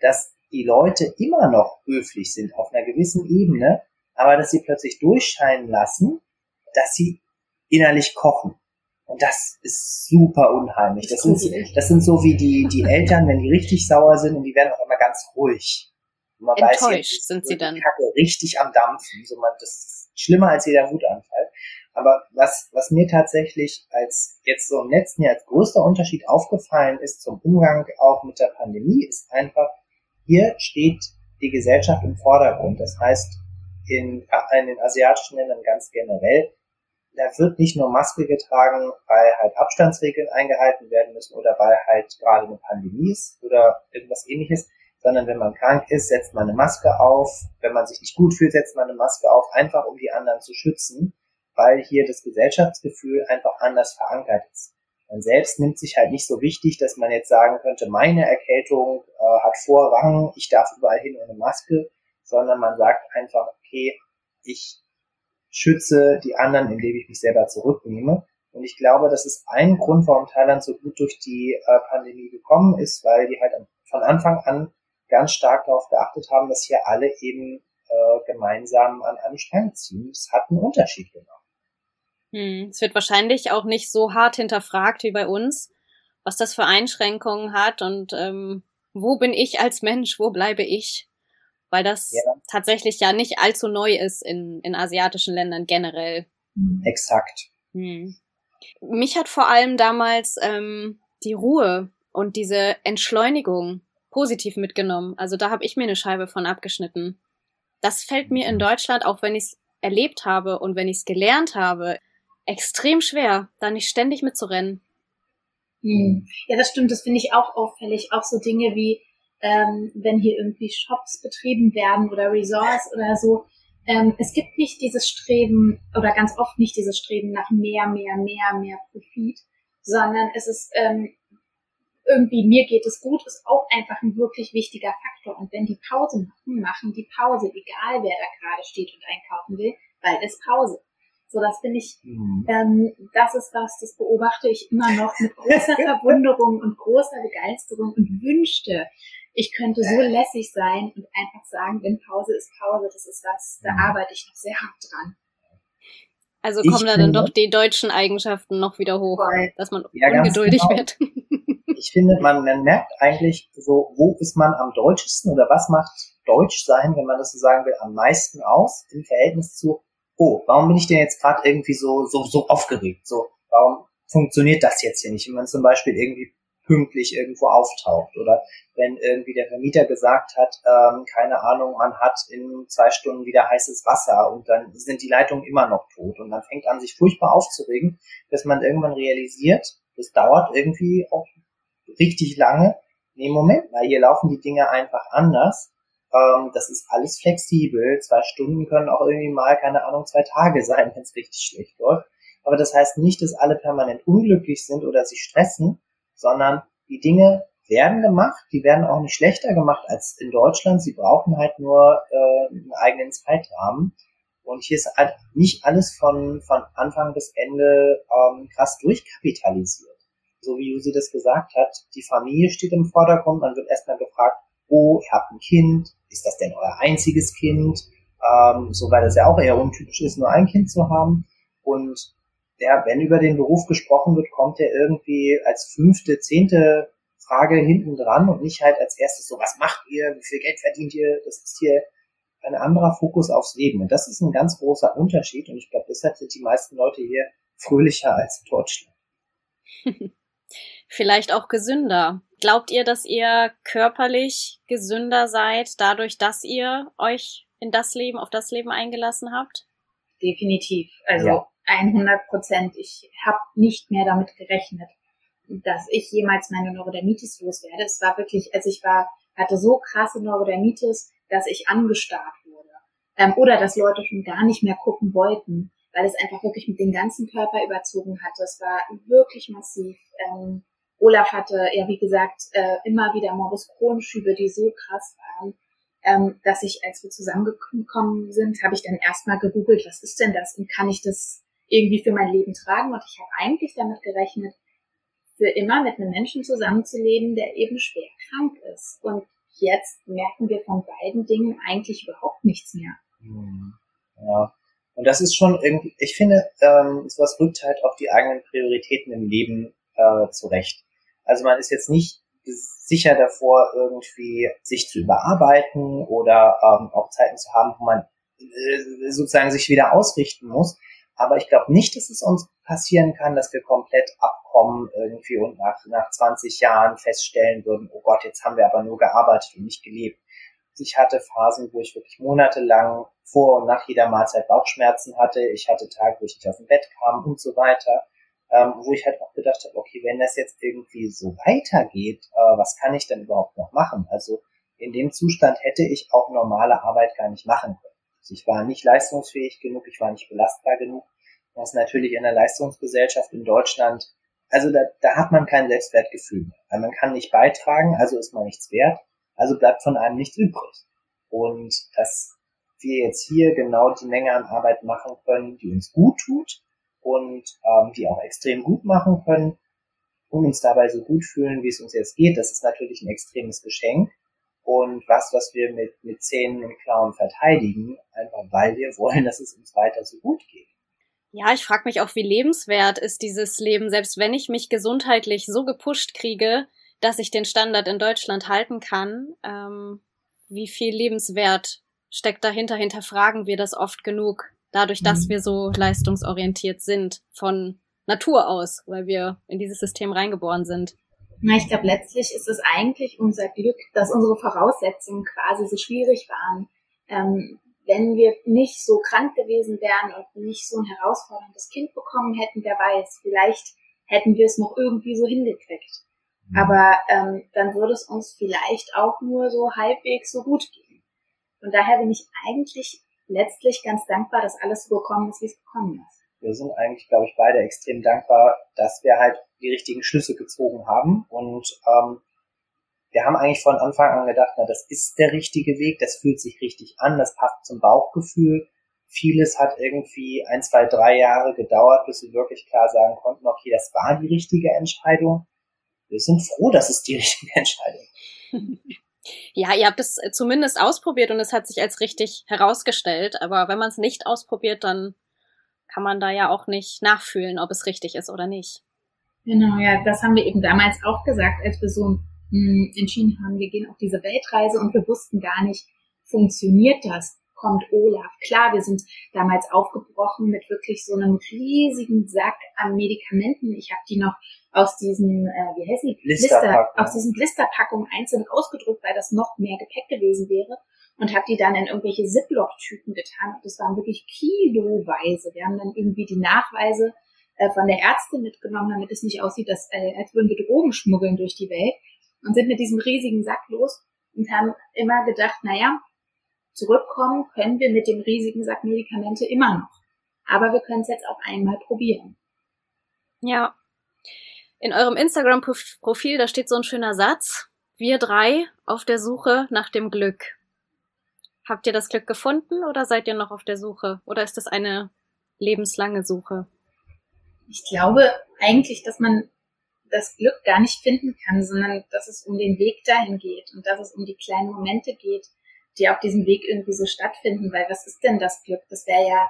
dass die Leute immer noch höflich sind auf einer gewissen Ebene, aber dass sie plötzlich durchscheinen lassen, dass sie innerlich kochen. Und das ist super unheimlich. Das sind, das sind so wie die, die Eltern, wenn die richtig sauer sind und die werden auch immer ganz ruhig. Und man Enttäuscht weiß, jetzt, sind sie dann. Kacke richtig am Dampfen. So man, das ist schlimmer als jeder Wutanfall. Aber was, was mir tatsächlich als jetzt so im letzten Jahr als größter Unterschied aufgefallen ist zum Umgang auch mit der Pandemie, ist einfach, hier steht die Gesellschaft im Vordergrund. Das heißt, in, in den asiatischen Ländern ganz generell, da wird nicht nur Maske getragen, weil halt Abstandsregeln eingehalten werden müssen oder weil halt gerade eine Pandemie ist oder irgendwas ähnliches, sondern wenn man krank ist, setzt man eine Maske auf. Wenn man sich nicht gut fühlt, setzt man eine Maske auf, einfach um die anderen zu schützen, weil hier das Gesellschaftsgefühl einfach anders verankert ist. Man selbst nimmt sich halt nicht so wichtig, dass man jetzt sagen könnte, meine Erkältung äh, hat Vorrang, ich darf überall hin ohne Maske, sondern man sagt einfach, okay, ich schütze die anderen, indem ich mich selber zurücknehme. Und ich glaube, das ist ein Grund, warum Thailand so gut durch die äh, Pandemie gekommen ist, weil die halt von Anfang an ganz stark darauf geachtet haben, dass hier alle eben äh, gemeinsam an einem Strang ziehen. Das hat einen Unterschied gemacht. Hm, es wird wahrscheinlich auch nicht so hart hinterfragt wie bei uns, was das für Einschränkungen hat und ähm, wo bin ich als Mensch, wo bleibe ich? Weil das ja. tatsächlich ja nicht allzu neu ist in, in asiatischen Ländern generell. Hm, exakt. Hm. Mich hat vor allem damals ähm, die Ruhe und diese Entschleunigung positiv mitgenommen. Also da habe ich mir eine Scheibe von abgeschnitten. Das fällt mir in mhm. Deutschland, auch wenn ich es erlebt habe und wenn ich es gelernt habe, extrem schwer, da nicht ständig mitzurennen. Hm. Ja, das stimmt, das finde ich auch auffällig. Auch so Dinge wie, ähm, wenn hier irgendwie Shops betrieben werden oder Resorts oder so. Ähm, es gibt nicht dieses Streben oder ganz oft nicht dieses Streben nach mehr, mehr, mehr, mehr Profit, sondern es ist, ähm, irgendwie mir geht es gut, ist auch einfach ein wirklich wichtiger Faktor. Und wenn die Pause machen, machen die Pause, egal wer da gerade steht und einkaufen will, weil es Pause. So, das finde ich, mhm. ähm, das ist was, das beobachte ich immer noch mit großer Verwunderung und großer Begeisterung und wünschte, ich könnte so lässig sein und einfach sagen, wenn Pause ist Pause, das ist was, da mhm. arbeite ich noch sehr hart dran. Also kommen da dann doch die deutschen Eigenschaften noch wieder hoch, Voll. dass man ja, ungeduldig genau. wird. ich finde, man, man merkt eigentlich so, wo ist man am deutschesten oder was macht Deutsch sein, wenn man das so sagen will, am meisten aus im Verhältnis zu, oh, warum bin ich denn jetzt gerade irgendwie so, so, so aufgeregt? So, warum funktioniert das jetzt hier nicht? Wenn man zum Beispiel irgendwie pünktlich irgendwo auftaucht oder wenn irgendwie der Vermieter gesagt hat, ähm, keine Ahnung, man hat in zwei Stunden wieder heißes Wasser und dann sind die Leitungen immer noch tot und man fängt an, sich furchtbar aufzuregen, bis man irgendwann realisiert, das dauert irgendwie auch richtig lange. Nee, Moment mal, hier laufen die Dinge einfach anders. Ähm, das ist alles flexibel. Zwei Stunden können auch irgendwie mal, keine Ahnung, zwei Tage sein, wenn es richtig schlecht läuft. Aber das heißt nicht, dass alle permanent unglücklich sind oder sich stressen, sondern die Dinge werden gemacht, die werden auch nicht schlechter gemacht als in Deutschland. Sie brauchen halt nur äh, einen eigenen Zeitrahmen. Und hier ist halt nicht alles von, von Anfang bis Ende ähm, krass durchkapitalisiert. So wie Jusi das gesagt hat, die Familie steht im Vordergrund, man wird erstmal gefragt, oh, ihr habt ein Kind, ist das denn euer einziges Kind? Ähm, so weil das ja auch eher untypisch ist, nur ein Kind zu haben. Und der, wenn über den Beruf gesprochen wird, kommt er irgendwie als fünfte, zehnte Frage hinten dran und nicht halt als erstes so, was macht ihr, wie viel Geld verdient ihr? Das ist hier ein anderer Fokus aufs Leben. Und das ist ein ganz großer Unterschied. Und ich glaube, deshalb sind die meisten Leute hier fröhlicher als in Deutschland. Vielleicht auch gesünder. Glaubt ihr, dass ihr körperlich gesünder seid, dadurch, dass ihr euch in das Leben, auf das Leben eingelassen habt? Definitiv. Also ja. 100 Prozent. Ich habe nicht mehr damit gerechnet, dass ich jemals meine Neurodermitis loswerde. Es war wirklich, also ich war, hatte so krasse Neurodermitis, dass ich angestarrt wurde. Ähm, oder dass Leute schon gar nicht mehr gucken wollten, weil es einfach wirklich mit dem ganzen Körper überzogen hatte. Es war wirklich massiv. Ähm, Olaf hatte ja, wie gesagt, äh, immer wieder Morbus Crohn-Schübe, die so krass waren, ähm, dass ich, als wir zusammengekommen sind, habe ich dann erstmal gegoogelt, was ist denn das und kann ich das irgendwie für mein Leben tragen? Und ich habe eigentlich damit gerechnet, für immer mit einem Menschen zusammenzuleben, der eben schwer krank ist. Und jetzt merken wir von beiden Dingen eigentlich überhaupt nichts mehr. Hm. Ja. Und das ist schon irgendwie, ich finde, ähm, sowas rückt halt auch die eigenen Prioritäten im Leben äh, zurecht. Also man ist jetzt nicht sicher davor, irgendwie sich zu überarbeiten oder ähm, auch Zeiten zu haben, wo man äh, sozusagen sich wieder ausrichten muss. Aber ich glaube nicht, dass es uns passieren kann, dass wir komplett abkommen irgendwie und nach, nach 20 Jahren feststellen würden, oh Gott, jetzt haben wir aber nur gearbeitet und nicht gelebt. Ich hatte Phasen, wo ich wirklich monatelang vor und nach jeder Mahlzeit Bauchschmerzen hatte. Ich hatte Tage, wo ich nicht aus dem Bett kam und so weiter. Ähm, wo ich halt auch gedacht habe, okay, wenn das jetzt irgendwie so weitergeht, äh, was kann ich denn überhaupt noch machen? Also in dem Zustand hätte ich auch normale Arbeit gar nicht machen können. Ich war nicht leistungsfähig genug, ich war nicht belastbar genug. Was natürlich in der Leistungsgesellschaft in Deutschland, also da, da hat man kein Selbstwertgefühl mehr. Weil man kann nicht beitragen, also ist man nichts wert, also bleibt von einem nichts übrig. Und dass wir jetzt hier genau die Menge an Arbeit machen können, die uns gut tut und ähm, die auch extrem gut machen können und uns dabei so gut fühlen, wie es uns jetzt geht, das ist natürlich ein extremes Geschenk und was, was wir mit, mit Zähnen und Klauen verteidigen, einfach weil wir wollen, dass es uns weiter so gut geht. Ja, ich frage mich auch, wie lebenswert ist dieses Leben, selbst wenn ich mich gesundheitlich so gepusht kriege, dass ich den Standard in Deutschland halten kann. Ähm, wie viel Lebenswert steckt dahinter? Hinterfragen wir das oft genug, dadurch, dass mhm. wir so leistungsorientiert sind von Natur aus, weil wir in dieses System reingeboren sind. Na, ich glaube, letztlich ist es eigentlich unser Glück, dass unsere Voraussetzungen quasi so schwierig waren. Ähm, wenn wir nicht so krank gewesen wären und nicht so ein herausforderndes Kind bekommen hätten, wer weiß, vielleicht hätten wir es noch irgendwie so hingekriegt. Mhm. Aber ähm, dann würde es uns vielleicht auch nur so halbwegs so gut gehen. Und daher bin ich eigentlich letztlich ganz dankbar, dass alles so gekommen ist, wie es gekommen ist. Wir sind eigentlich, glaube ich, beide extrem dankbar, dass wir halt die richtigen Schlüsse gezogen haben. Und ähm, wir haben eigentlich von Anfang an gedacht, na, das ist der richtige Weg, das fühlt sich richtig an, das passt zum Bauchgefühl. Vieles hat irgendwie ein, zwei, drei Jahre gedauert, bis wir wirklich klar sagen konnten, okay, das war die richtige Entscheidung. Wir sind froh, dass es die richtige Entscheidung ist. Ja, ihr habt es zumindest ausprobiert und es hat sich als richtig herausgestellt. Aber wenn man es nicht ausprobiert, dann kann man da ja auch nicht nachfühlen, ob es richtig ist oder nicht. Genau, ja, das haben wir eben damals auch gesagt, als wir so mh, hm, entschieden haben, wir gehen auf diese Weltreise und wir wussten gar nicht, funktioniert das? Kommt Olaf? Klar, wir sind damals aufgebrochen mit wirklich so einem riesigen Sack an Medikamenten. Ich habe die noch aus diesen, äh, wie heißt die? Blister, aus diesen Blisterpackungen einzeln ausgedrückt, weil das noch mehr Gepäck gewesen wäre und habe die dann in irgendwelche Ziploc-Tüten getan. Und das waren wirklich kiloweise. Wir haben dann irgendwie die Nachweise äh, von der Ärztin mitgenommen, damit es nicht aussieht, dass, äh, als würden wir Drogen schmuggeln durch die Welt. Und sind mit diesem riesigen Sack los und haben immer gedacht, naja, zurückkommen können wir mit dem riesigen Sack Medikamente immer noch. Aber wir können es jetzt auch einmal probieren. Ja. In eurem Instagram-Profil, da steht so ein schöner Satz. Wir drei auf der Suche nach dem Glück. Habt ihr das Glück gefunden oder seid ihr noch auf der Suche? Oder ist das eine lebenslange Suche? Ich glaube eigentlich, dass man das Glück gar nicht finden kann, sondern dass es um den Weg dahin geht und dass es um die kleinen Momente geht, die auf diesem Weg irgendwie so stattfinden. Weil was ist denn das Glück? Das wäre ja,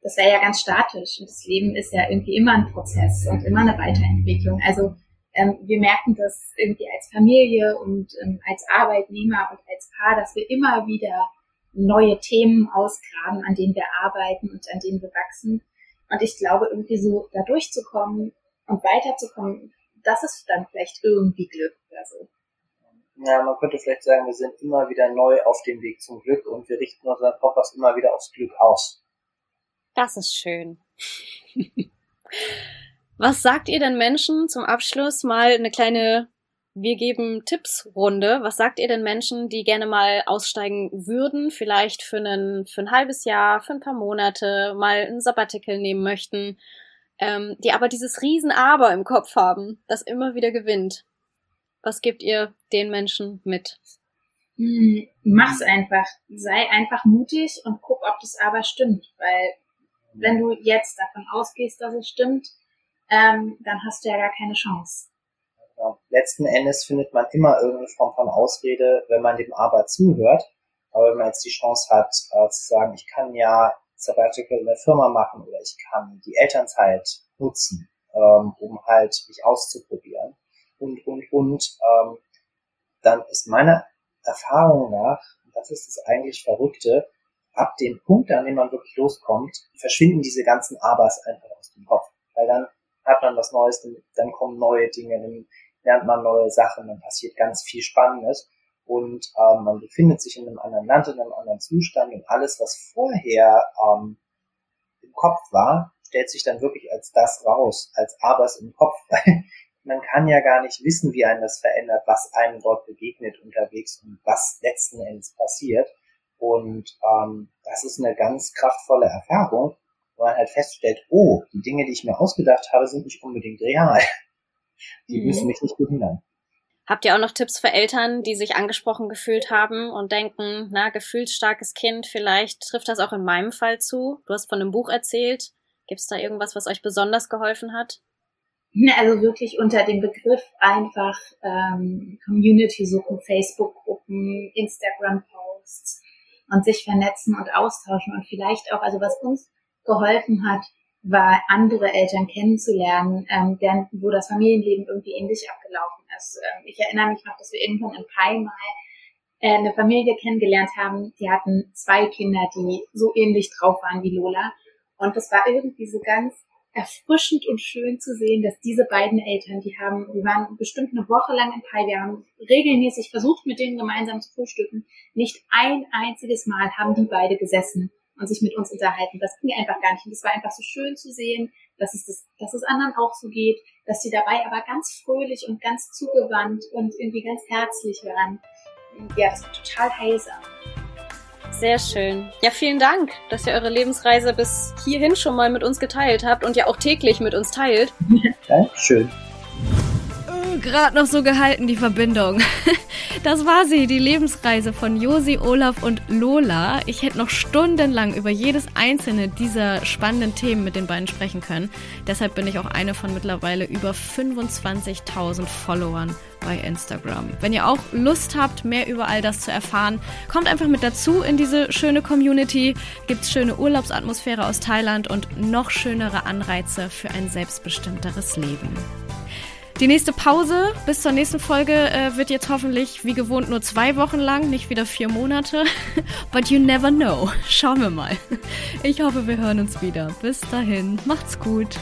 das wäre ja ganz statisch und das Leben ist ja irgendwie immer ein Prozess und immer eine Weiterentwicklung. Also ähm, wir merken das irgendwie als Familie und ähm, als Arbeitnehmer und als Paar, dass wir immer wieder neue Themen ausgraben, an denen wir arbeiten und an denen wir wachsen. Und ich glaube, irgendwie so da durchzukommen und weiterzukommen, das ist dann vielleicht irgendwie Glück oder so. Ja, man könnte vielleicht sagen, wir sind immer wieder neu auf dem Weg zum Glück und wir richten unseren Kompass immer wieder aufs Glück aus. Das ist schön. Was sagt ihr denn Menschen zum Abschluss mal eine kleine wir geben Tipps-Runde. Was sagt ihr denn Menschen, die gerne mal aussteigen würden, vielleicht für, einen, für ein halbes Jahr, für ein paar Monate, mal ein Sabbatical nehmen möchten, ähm, die aber dieses Riesen-Aber im Kopf haben, das immer wieder gewinnt? Was gebt ihr den Menschen mit? Hm, mach's einfach. Sei einfach mutig und guck, ob das Aber stimmt. Weil wenn du jetzt davon ausgehst, dass es stimmt, ähm, dann hast du ja gar keine Chance. Ja, letzten Endes findet man immer irgendeine Form von Ausrede, wenn man dem Aber zuhört. Aber wenn man jetzt die Chance hat, äh, zu sagen, ich kann ja Sabbatical in der Firma machen oder ich kann die Elternzeit nutzen, ähm, um halt mich auszuprobieren und, und, und, ähm, dann ist meiner Erfahrung nach, und das ist das eigentlich Verrückte, ab dem Punkt, an dem man wirklich loskommt, verschwinden diese ganzen Abers einfach aus dem Kopf. Weil dann hat man was Neues, dann kommen neue Dinge, dann lernt man neue Sachen, dann passiert ganz viel Spannendes und ähm, man befindet sich in einem anderen Land, in einem anderen Zustand und alles, was vorher ähm, im Kopf war, stellt sich dann wirklich als das raus, als Abers im Kopf, weil man kann ja gar nicht wissen, wie einen das verändert, was einem dort begegnet unterwegs und was letzten Endes passiert. Und ähm, das ist eine ganz kraftvolle Erfahrung, wo man halt feststellt, oh, die Dinge, die ich mir ausgedacht habe, sind nicht unbedingt real. Die mhm. müssen mich nicht behindern. Habt ihr auch noch Tipps für Eltern, die sich angesprochen gefühlt haben und denken, na, gefühlsstarkes Kind, vielleicht trifft das auch in meinem Fall zu? Du hast von einem Buch erzählt. Gibt es da irgendwas, was euch besonders geholfen hat? Also wirklich unter dem Begriff einfach ähm, Community suchen, Facebook-Gruppen, Instagram-Posts und sich vernetzen und austauschen und vielleicht auch, also was uns geholfen hat, war andere Eltern kennenzulernen, ähm, deren, wo das Familienleben irgendwie ähnlich abgelaufen ist. Ähm, ich erinnere mich noch, dass wir irgendwann im Pai mal äh, eine Familie kennengelernt haben, die hatten zwei Kinder, die so ähnlich drauf waren wie Lola. Und das war irgendwie so ganz erfrischend und schön zu sehen, dass diese beiden Eltern, die haben, die waren bestimmt eine Woche lang in Pai, wir haben regelmäßig versucht, mit denen gemeinsam zu frühstücken. Nicht ein einziges Mal haben die beide gesessen und sich mit uns unterhalten. Das ging einfach gar nicht. Und es war einfach so schön zu sehen, dass es, das, dass es anderen auch so geht, dass sie dabei aber ganz fröhlich und ganz zugewandt und irgendwie ganz herzlich waren. Ja, das war total heilsam. Sehr schön. Ja, vielen Dank, dass ihr eure Lebensreise bis hierhin schon mal mit uns geteilt habt und ja auch täglich mit uns teilt. Dankeschön. Gerade noch so gehalten, die Verbindung. Das war sie, die Lebensreise von Josi, Olaf und Lola. Ich hätte noch stundenlang über jedes einzelne dieser spannenden Themen mit den beiden sprechen können. Deshalb bin ich auch eine von mittlerweile über 25.000 Followern bei Instagram. Wenn ihr auch Lust habt, mehr über all das zu erfahren, kommt einfach mit dazu in diese schöne Community. Gibt's schöne Urlaubsatmosphäre aus Thailand und noch schönere Anreize für ein selbstbestimmteres Leben. Die nächste Pause bis zur nächsten Folge äh, wird jetzt hoffentlich wie gewohnt nur zwei Wochen lang, nicht wieder vier Monate. But you never know. Schauen wir mal. Ich hoffe, wir hören uns wieder. Bis dahin, macht's gut.